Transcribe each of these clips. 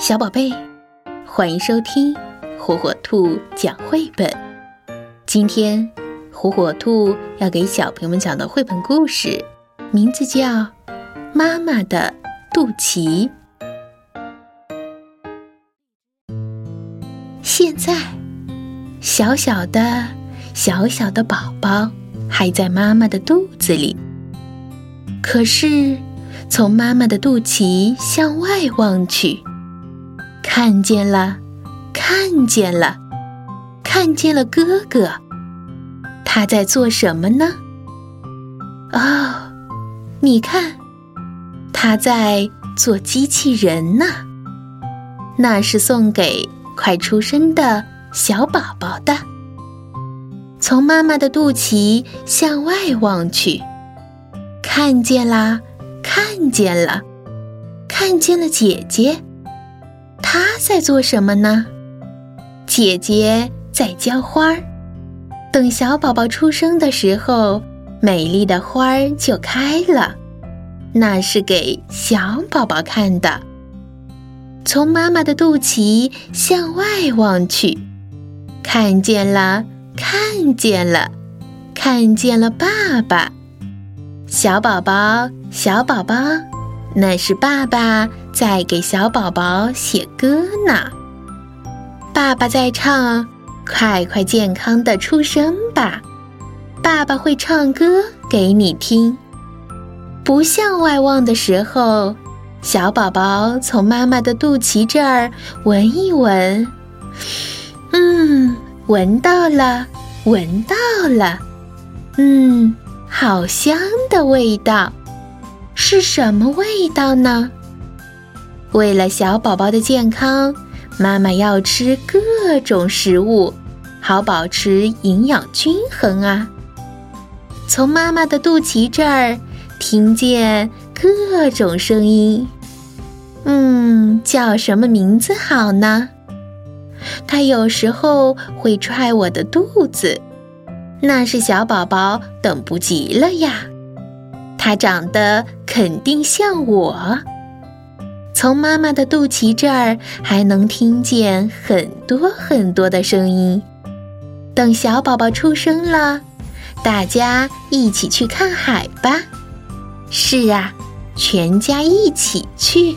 小宝贝，欢迎收听火火兔讲绘本。今天，火火兔要给小朋友们讲的绘本故事，名字叫《妈妈的肚脐》。现在，小小的、小小的宝宝还在妈妈的肚子里，可是从妈妈的肚脐向外望去。看见了，看见了，看见了哥哥，他在做什么呢？哦，你看，他在做机器人呢。那是送给快出生的小宝宝的。从妈妈的肚脐向外望去，看见啦，看见了，看见了姐姐。他在做什么呢？姐姐在浇花儿，等小宝宝出生的时候，美丽的花儿就开了，那是给小宝宝看的。从妈妈的肚脐向外望去，看见了，看见了，看见了爸爸，小宝宝，小宝宝。那是爸爸在给小宝宝写歌呢。爸爸在唱：“快快健康的出生吧！”爸爸会唱歌给你听。不向外望的时候，小宝宝从妈妈的肚脐这儿闻一闻，嗯，闻到了，闻到了，嗯，好香的味道。是什么味道呢？为了小宝宝的健康，妈妈要吃各种食物，好保持营养均衡啊。从妈妈的肚脐这儿听见各种声音，嗯，叫什么名字好呢？它有时候会踹我的肚子，那是小宝宝等不及了呀。它长得肯定像我。从妈妈的肚脐这儿还能听见很多很多的声音。等小宝宝出生了，大家一起去看海吧。是啊，全家一起去。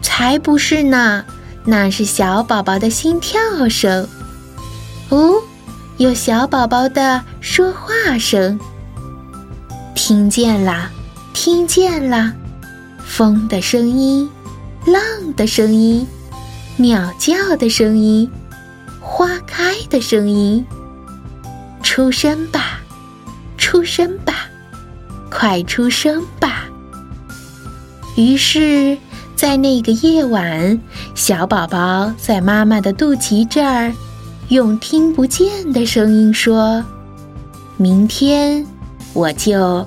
才不是呢，那是小宝宝的心跳声。哦，有小宝宝的说话声。听见了，听见了，风的声音，浪的声音，鸟叫的声音，花开的声音。出生吧，出生吧，快出生吧！于是，在那个夜晚，小宝宝在妈妈的肚脐这儿，用听不见的声音说：“明天我就。”